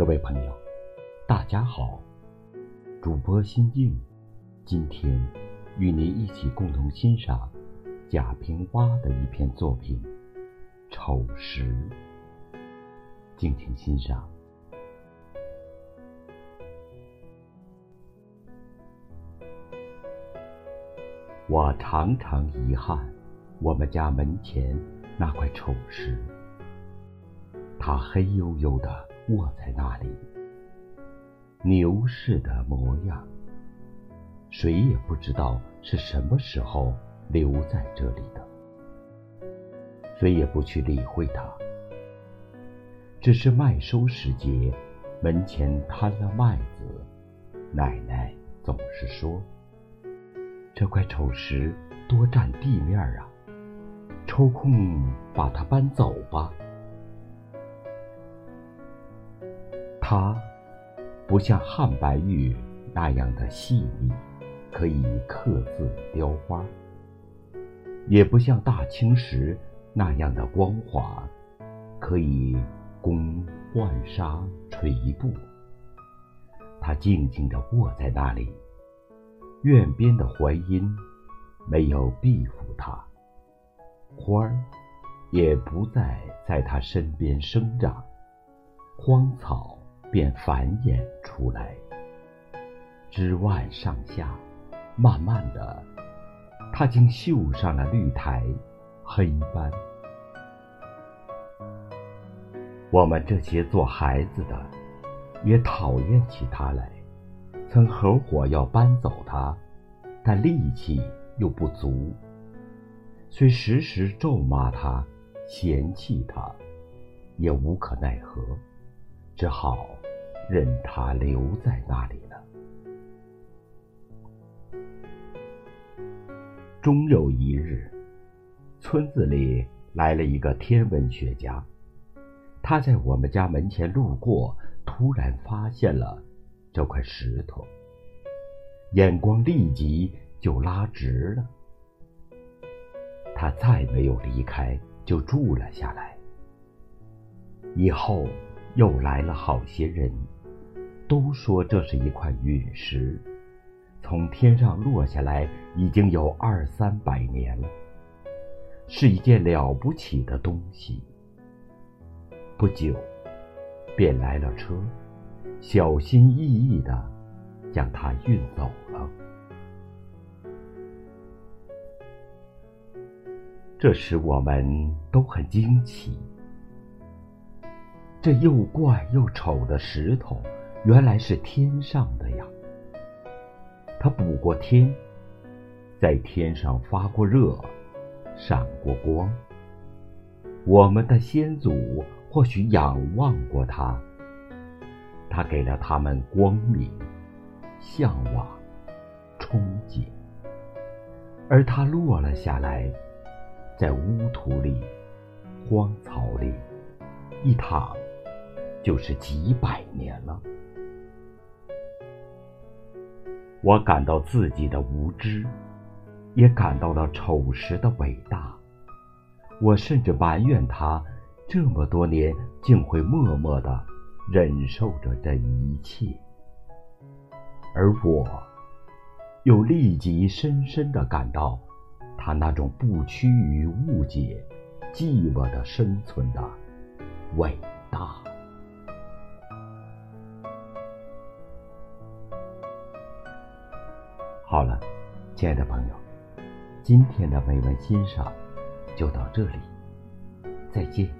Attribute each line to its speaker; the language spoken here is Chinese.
Speaker 1: 各位朋友，大家好，主播心静，今天与您一起共同欣赏贾平凹的一篇作品《丑时》，敬请欣赏。我常常遗憾，我们家门前那块丑石，它黑黝黝的卧在那里，牛似的模样。谁也不知道是什么时候留在这里的，谁也不去理会它。只是麦收时节，门前摊了麦子，奶奶总是说。这块丑石多占地面啊！抽空把它搬走吧。它不像汉白玉那样的细腻，可以刻字雕花；也不像大青石那样的光滑，可以供浣纱垂布。它静静地卧在那里。院边的槐荫没有庇护它，花儿也不再在它身边生长，荒草便繁衍出来。枝蔓上下，慢慢的，它竟绣上了绿苔、黑斑。我们这些做孩子的，也讨厌起它来。曾合伙要搬走它，但力气又不足，虽时时咒骂它、嫌弃它，也无可奈何，只好任它留在那里了。终有一日，村子里来了一个天文学家，他在我们家门前路过，突然发现了。这块石头，眼光立即就拉直了。他再没有离开，就住了下来。以后又来了好些人，都说这是一块陨石，从天上落下来已经有二三百年了，是一件了不起的东西。不久，便来了车。小心翼翼的将它运走了。这使我们都很惊奇。这又怪又丑的石头，原来是天上的呀！它补过天，在天上发过热，闪过光。我们的先祖或许仰望过它。他给了他们光明、向往、憧憬，而他落了下来，在污土里、荒草里一躺，就是几百年了。我感到自己的无知，也感到了丑时的伟大。我甚至埋怨他这么多年竟会默默的。忍受着这一切，而我，又立即深深的感到，他那种不屈于误解、寂寞的生存的伟大。好了，亲爱的朋友，今天的美文欣赏就到这里，再见。